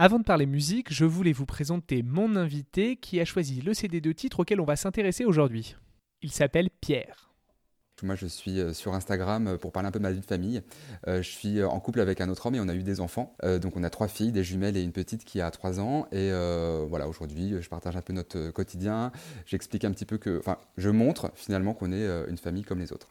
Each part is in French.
Avant de parler musique, je voulais vous présenter mon invité qui a choisi le CD de titre auquel on va s'intéresser aujourd'hui. Il s'appelle Pierre. Moi, je suis euh, sur Instagram euh, pour parler un peu de ma vie de famille. Euh, je suis en couple avec un autre homme et on a eu des enfants. donc, on a trois filles, des jumelles et une petite qui a trois ans. Et voilà, aujourd'hui, je partage un peu notre quotidien. J'explique un petit peu que, enfin, je montre finalement qu'on est une famille comme les autres.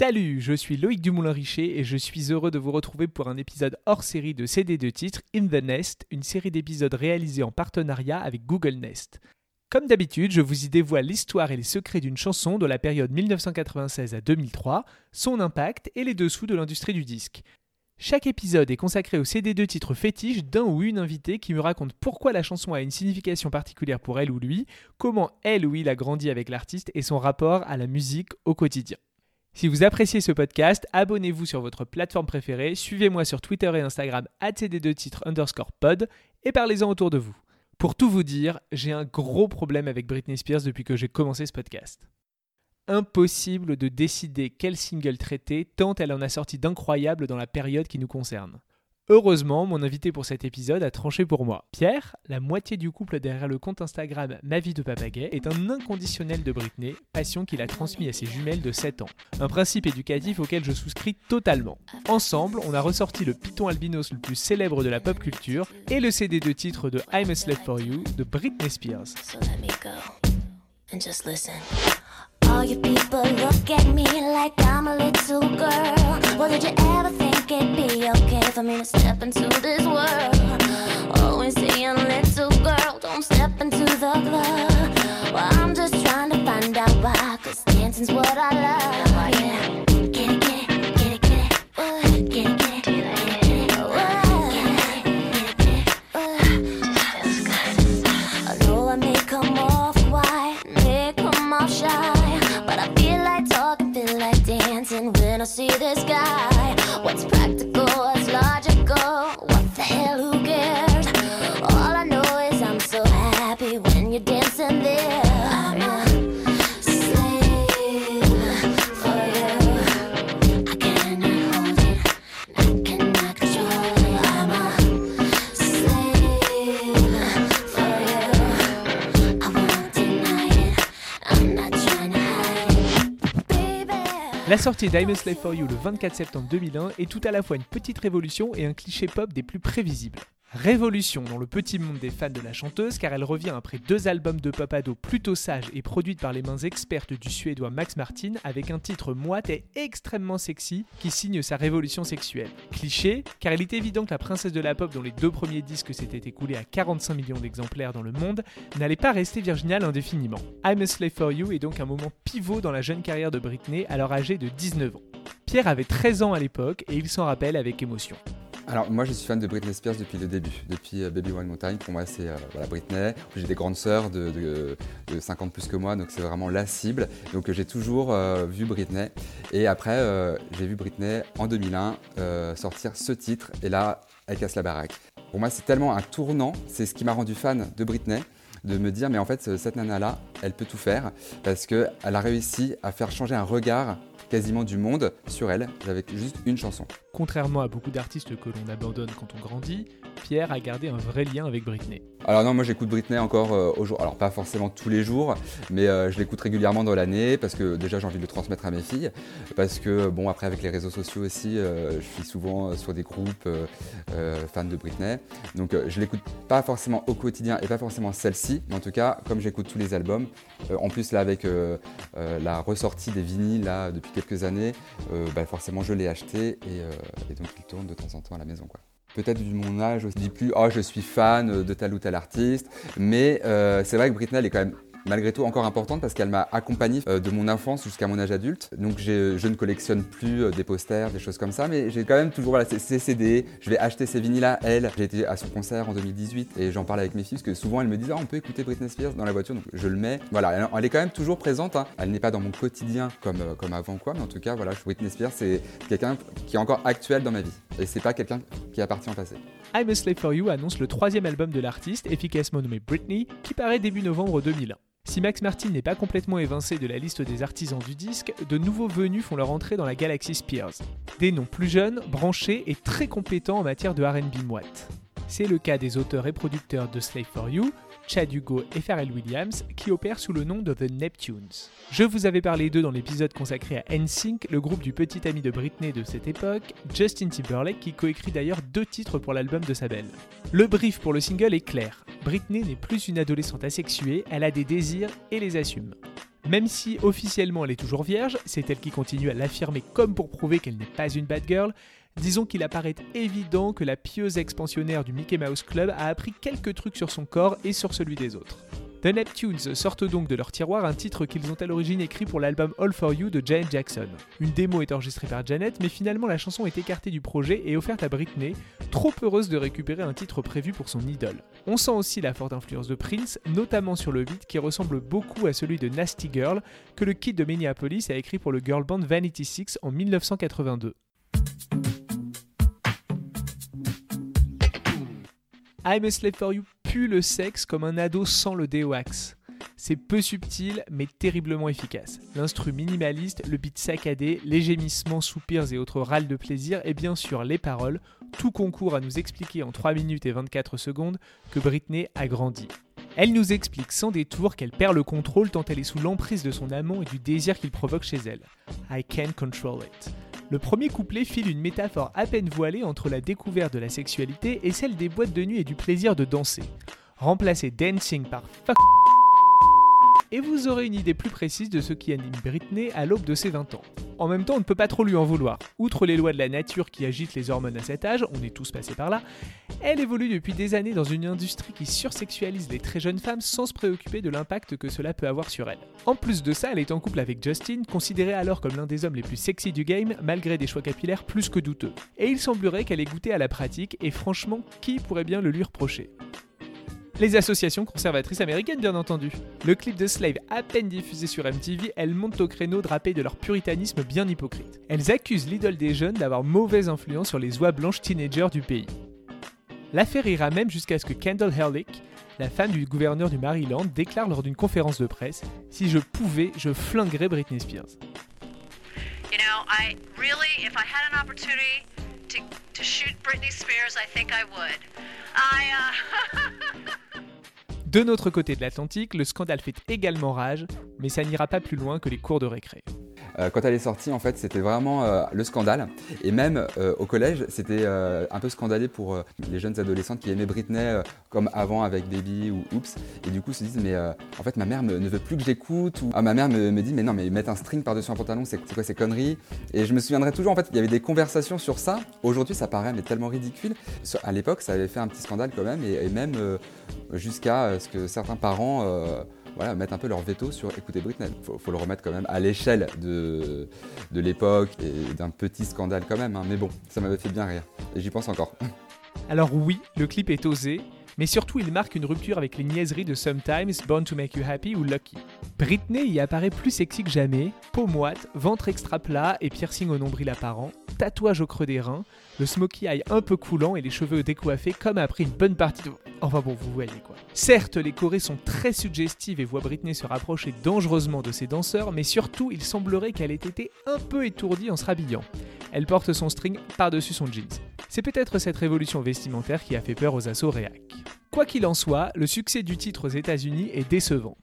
Salut, je suis Loïc Dumoulin-Richer et je suis heureux de vous retrouver pour un épisode hors série de CD de titres In the Nest, une série d'épisodes réalisés en partenariat avec Google Nest. Comme d'habitude, je vous y dévoile l'histoire et les secrets d'une chanson de la période 1996 à 2003, son impact et les dessous de l'industrie du disque. Chaque épisode est consacré au CD de titres fétiche d'un ou une invitée qui me raconte pourquoi la chanson a une signification particulière pour elle ou lui, comment elle ou il a grandi avec l'artiste et son rapport à la musique au quotidien. Si vous appréciez ce podcast, abonnez-vous sur votre plateforme préférée, suivez-moi sur Twitter et Instagram cd2titres underscore pod et parlez-en autour de vous. Pour tout vous dire, j'ai un gros problème avec Britney Spears depuis que j'ai commencé ce podcast. Impossible de décider quel single traiter tant elle en a sorti d'incroyables dans la période qui nous concerne. Heureusement, mon invité pour cet épisode a tranché pour moi. Pierre, la moitié du couple derrière le compte Instagram Ma vie de papagaie, est un inconditionnel de Britney, passion qu'il a transmis à ses jumelles de 7 ans. Un principe éducatif auquel je souscris totalement. Ensemble, on a ressorti le python albinos le plus célèbre de la pop culture et le CD de titre de I'm a Slave for You de Britney Spears. All you people look at me like I'm a little girl. Did you ever think it'd be okay for me to step into this world? Always saying, little girl, don't step into the club. Well, I'm just trying to find out why, cause dancing's what I love. Yeah. La sortie d'I'm Slave for You le 24 septembre 2001 est tout à la fois une petite révolution et un cliché pop des plus prévisibles. Révolution dans le petit monde des fans de la chanteuse car elle revient après deux albums de pop ado plutôt sages et produites par les mains expertes du suédois Max Martin avec un titre moite et extrêmement sexy qui signe sa révolution sexuelle. Cliché car il est évident que la princesse de la pop dont les deux premiers disques s'étaient écoulés à 45 millions d'exemplaires dans le monde n'allait pas rester virginale indéfiniment. I'm a Slave for You est donc un moment pivot dans la jeune carrière de Britney alors âgée de 19 ans. Pierre avait 13 ans à l'époque et il s'en rappelle avec émotion. Alors moi je suis fan de Britney Spears depuis le début, depuis euh, Baby One Mountain. Pour moi c'est euh, Britney. J'ai des grandes sœurs de, 50 plus que moi, donc c'est vraiment la cible. Donc j'ai toujours euh, vu Britney. Et après j'ai vu Britney en 2001 sortir ce titre et là elle casse la baraque. Pour moi c'est tellement un tournant, c'est ce qui m'a rendu fan de Britney de me dire mais en fait cette nana là elle peut tout faire parce qu'elle a réussi à faire changer un regard quasiment du monde sur elle avec juste une chanson. Contrairement à beaucoup d'artistes que l'on abandonne quand on grandit, Pierre a gardé un vrai lien avec Britney. Alors non, moi j'écoute Britney encore euh, au jour, alors pas forcément tous les jours, mais euh, je l'écoute régulièrement dans l'année parce que déjà j'ai envie de le transmettre à mes filles, parce que bon après avec les réseaux sociaux aussi, euh, je suis souvent sur des groupes fans de Britney, donc je l'écoute pas forcément au quotidien et pas forcément celle-ci, mais en tout cas comme j'écoute tous les albums, en plus là avec la ressortie des vinyles là depuis quelques années, bah, forcément je l'ai acheté et, donc il tourne de temps en temps à la maison quoi peut-être vu mon âge, je ne dis plus oh je suis fan de tel ou tel artiste, mais euh, c'est vrai que Britney est quand même malgré tout encore importante parce qu'elle m'a accompagné euh, de mon enfance jusqu'à mon âge adulte. Donc je ne collectionne plus euh, des posters, des choses comme ça, mais j'ai quand même toujours voilà, ces CD. Je vais acheter ces vinyles-là, elle. J'ai été à son concert en 2018 et j'en parle avec mes filles parce que souvent elles me disent ah, on peut écouter Britney Spears dans la voiture, donc je le mets. Voilà, elle, est quand même toujours présente. Hein. Elle n'est pas dans mon quotidien comme, euh, comme avant quoi, mais en tout cas voilà, Britney Spears c'est quelqu'un qui est encore actuel dans ma vie et c'est pas quelqu'un qui appartient au passé. I'm a Slave for You annonce le troisième album de l'artiste, efficacement nommé Britney, qui paraît début novembre 2001. Si Max Martin n'est pas complètement évincé de la liste des artisans du disque, de nouveaux venus font leur entrée dans la galaxie Spears. Des noms plus jeunes, branchés et très compétents en matière de RB moite. C'est le cas des auteurs et producteurs de Slave for You, Chad Hugo et Pharrell Williams, qui opèrent sous le nom de The Neptunes. Je vous avais parlé d'eux dans l'épisode consacré à NSYNC, le groupe du petit ami de Britney de cette époque, Justin Timberlake, qui coécrit d'ailleurs deux titres pour l'album de sa belle. Le brief pour le single est clair. Britney n'est plus une adolescente asexuée, elle a des désirs et les assume. Même si officiellement elle est toujours vierge, c'est elle qui continue à l'affirmer comme pour prouver qu'elle n'est pas une bad girl, Disons qu'il apparaît évident que la pieuse expansionnaire du Mickey Mouse Club a appris quelques trucs sur son corps et sur celui des autres. The Neptunes sortent donc de leur tiroir un titre qu'ils ont à l'origine écrit pour l'album All For You de Janet Jackson. Une démo est enregistrée par Janet, mais finalement la chanson est écartée du projet et offerte à Britney, trop heureuse de récupérer un titre prévu pour son idole. On sent aussi la forte influence de Prince, notamment sur le beat qui ressemble beaucoup à celui de Nasty Girl que le kid de Minneapolis a écrit pour le girl band Vanity Six en 1982. I'm a Slave for You le sexe comme un ado sans le déoax. C'est peu subtil mais terriblement efficace. L'instru minimaliste, le beat saccadé, les gémissements, soupirs et autres râles de plaisir et bien sûr les paroles, tout concourt à nous expliquer en 3 minutes et 24 secondes que Britney a grandi. Elle nous explique sans détour qu'elle perd le contrôle tant elle est sous l'emprise de son amant et du désir qu'il provoque chez elle. I can't control it. Le premier couplet file une métaphore à peine voilée entre la découverte de la sexualité et celle des boîtes de nuit et du plaisir de danser. Remplacer dancing par fuck et vous aurez une idée plus précise de ce qui anime Britney à l'aube de ses 20 ans. En même temps, on ne peut pas trop lui en vouloir. Outre les lois de la nature qui agitent les hormones à cet âge, on est tous passés par là, elle évolue depuis des années dans une industrie qui sursexualise les très jeunes femmes sans se préoccuper de l'impact que cela peut avoir sur elles. En plus de ça, elle est en couple avec Justin, considéré alors comme l'un des hommes les plus sexy du game, malgré des choix capillaires plus que douteux. Et il semblerait qu'elle ait goûté à la pratique, et franchement, qui pourrait bien le lui reprocher? Les associations conservatrices américaines, bien entendu. Le clip de Slave, à peine diffusé sur MTV, elles montent au créneau drapé de leur puritanisme bien hypocrite. Elles accusent l'idole des jeunes d'avoir mauvaise influence sur les oies blanches teenagers du pays. L'affaire ira même jusqu'à ce que Kendall Herlick, la femme du gouverneur du Maryland, déclare lors d'une conférence de presse Si je pouvais, je flinguerais Britney Spears. De notre côté de l'Atlantique, le scandale fait également rage, mais ça n'ira pas plus loin que les cours de récré. Euh, quand elle est sortie, en fait, c'était vraiment euh, le scandale. Et même euh, au collège, c'était un peu scandalé pour les jeunes adolescentes qui aimaient Britney comme avant avec Baby ou Oops. Et du coup, se disent, mais en fait, ma mère ne veut plus que j'écoute. Ou ah, ma mère me, dit, mais non, mais mettre un string par-dessus un pantalon, c'est quoi ces conneries? Et je me souviendrai toujours, en fait, il y avait des conversations sur ça. Aujourd'hui, ça paraît mais tellement ridicule. À l'époque, ça avait fait un petit scandale quand même, et, et même jusqu'à ce que certains parents voilà, mettre un peu leur veto sur écouter Britney. Faut, le remettre quand même à l'échelle de, l'époque et d'un petit scandale quand même. Hein. Mais bon, ça m'avait fait bien rire. Et j'y pense encore. Alors oui, le clip est osé, mais surtout il marque une rupture avec les niaiseries de Sometimes, Born to Make You Happy ou Lucky. Britney y apparaît plus sexy que jamais, peau moite, ventre extra plat et piercing au nombril apparent, tatouage au creux des reins, le smokey eye un peu coulant et les cheveux décoiffés comme après une bonne partie de... Enfin bon, vous voyez quoi. Certes, les chorés sont très suggestives et voient Britney se rapprocher dangereusement de ses danseurs, mais surtout, il semblerait qu'elle ait été un peu étourdie en se rhabillant. Elle porte son string par-dessus son jeans. C'est peut-être cette révolution vestimentaire qui a fait peur aux assauts réac. Quoi qu'il en soit, le succès du titre aux États-Unis est décevant.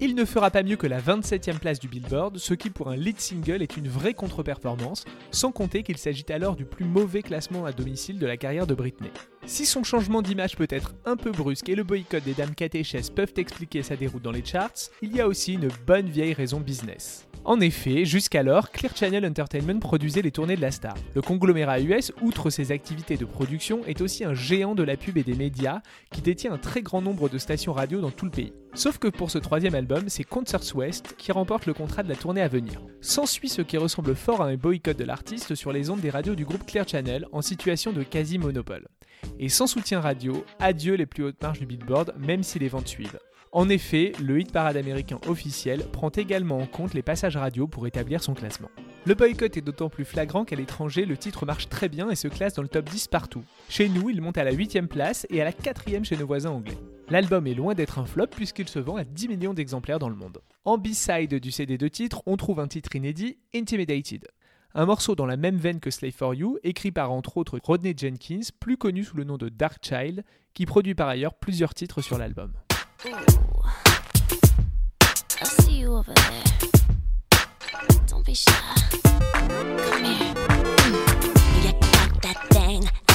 Il ne fera pas mieux que la 27e place du Billboard, ce qui pour un lead single est une vraie contre-performance, sans compter qu'il s'agit alors du plus mauvais classement à domicile de la carrière de Britney. Si son changement d'image peut être un peu brusque et le boycott des dames catéchèses peuvent expliquer sa déroute dans les charts, il y a aussi une bonne vieille raison business. En effet, jusqu'alors, Clear Channel Entertainment produisait les tournées de la star. Le conglomérat US, outre ses activités de production, est aussi un géant de la pub et des médias qui détient un très grand nombre de stations radio dans tout le pays. Sauf que pour ce troisième album, c'est Concerts West qui remporte le contrat de la tournée à venir. S'ensuit ce qui ressemble fort à un boycott de l'artiste sur les ondes des radios du groupe Clear Channel en situation de quasi-monopole. Et sans soutien radio, adieu les plus hautes marges du Billboard, même si les ventes suivent. En effet, le hit parade américain officiel prend également en compte les passages radio pour établir son classement. Le boycott est d'autant plus flagrant qu'à l'étranger, le titre marche très bien et se classe dans le top 10 partout. Chez nous, il monte à la 8ème place et à la 4ème chez nos voisins anglais. L'album est loin d'être un flop puisqu'il se vend à 10 millions d'exemplaires dans le monde. En B-side du CD de titre, on trouve un titre inédit, Intimidated. Un morceau dans la même veine que Slave for You, écrit par entre autres Rodney Jenkins, plus connu sous le nom de Dark Child, qui produit par ailleurs plusieurs titres sur l'album. Ooh. I see you over there. Don't be shy. Come here. Mm. You got that thing.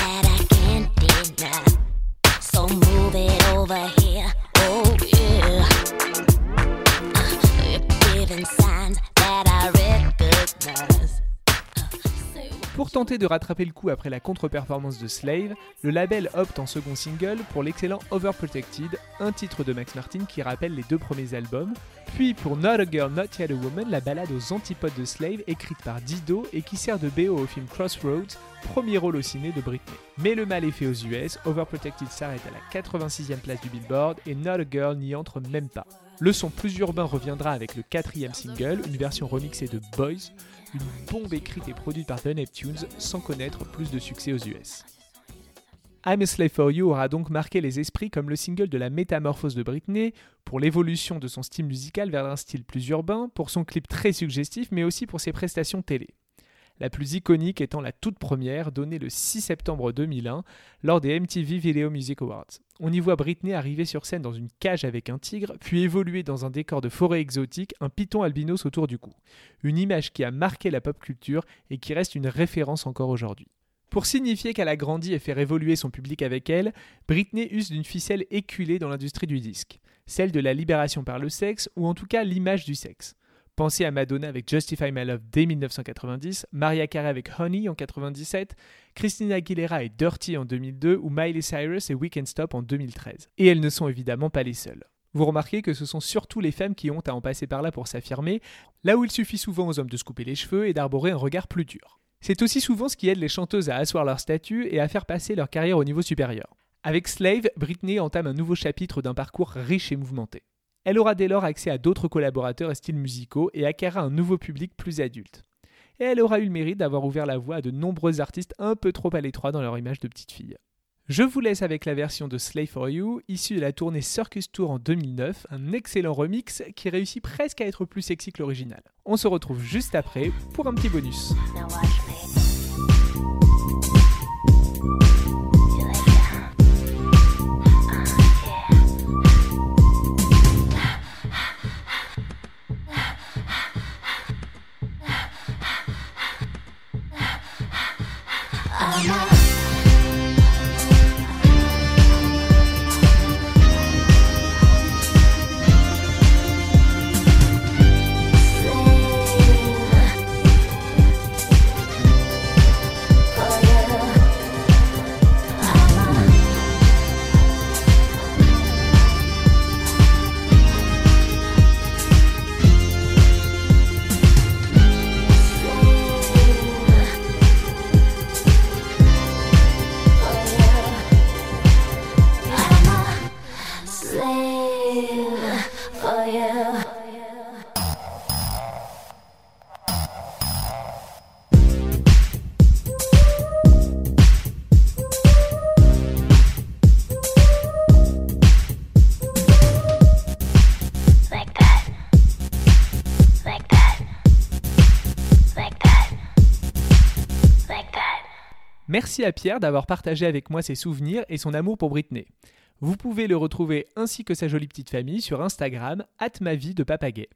Tenter de rattraper le coup après la contre-performance de Slave, le label opte en second single pour l'excellent Overprotected, un titre de Max Martin qui rappelle les deux premiers albums, puis pour Not a Girl, Not Yet a Woman, la balade aux antipodes de Slave écrite par Dido et qui sert de BO au film Crossroads, premier rôle au ciné de Britney. Mais le mal est fait aux US, Overprotected s'arrête à la 86e place du Billboard et Not a Girl n'y entre même pas. Le son plus urbain reviendra avec le quatrième single, une version remixée de Boys, une bombe écrite et produite par The Neptunes sans connaître plus de succès aux US. I'm a Slave for You aura donc marqué les esprits comme le single de la métamorphose de Britney, pour l'évolution de son style musical vers un style plus urbain, pour son clip très suggestif, mais aussi pour ses prestations télé la plus iconique étant la toute première, donnée le 6 septembre 2001 lors des MTV Video Music Awards. On y voit Britney arriver sur scène dans une cage avec un tigre, puis évoluer dans un décor de forêt exotique, un python albinos autour du cou. Une image qui a marqué la pop culture et qui reste une référence encore aujourd'hui. Pour signifier qu'elle a grandi et faire évoluer son public avec elle, Britney use d'une ficelle éculée dans l'industrie du disque, celle de la libération par le sexe, ou en tout cas l'image du sexe. Pensez à Madonna avec Justify My Love dès 1990, Maria Carey avec Honey en 97, Christina Aguilera et Dirty en 2002 ou Miley Cyrus et We Can Stop en 2013. Et elles ne sont évidemment pas les seules. Vous remarquez que ce sont surtout les femmes qui ont à en passer par là pour s'affirmer, là où il suffit souvent aux hommes de se couper les cheveux et d'arborer un regard plus dur. C'est aussi souvent ce qui aide les chanteuses à asseoir leur statut et à faire passer leur carrière au niveau supérieur. Avec Slave, Britney entame un nouveau chapitre d'un parcours riche et mouvementé. Elle aura dès lors accès à d'autres collaborateurs et styles musicaux et acquérera un nouveau public plus adulte. Et elle aura eu le mérite d'avoir ouvert la voie à de nombreux artistes un peu trop à l'étroit dans leur image de petite fille. Je vous laisse avec la version de Slave for You, issue de la tournée Circus Tour en 2009, un excellent remix qui réussit presque à être plus sexy que l'original. On se retrouve juste après pour un petit bonus. Merci à Pierre d'avoir partagé avec moi ses souvenirs et son amour pour Britney. Vous pouvez le retrouver ainsi que sa jolie petite famille sur Instagram, vie de papagay.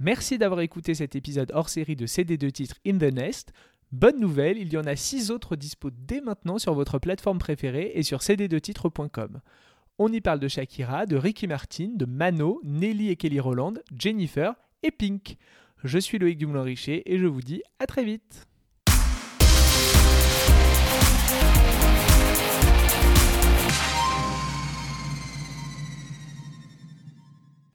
Merci d'avoir écouté cet épisode hors série de CD de titres In the Nest. Bonne nouvelle, il y en a 6 autres dispo dès maintenant sur votre plateforme préférée et sur cd2titres.com. On y parle de Shakira, de Ricky Martin, de Mano, Nelly et Kelly Roland, Jennifer et Pink. Je suis Loïc Dumoulin-Richer et je vous dis à très vite.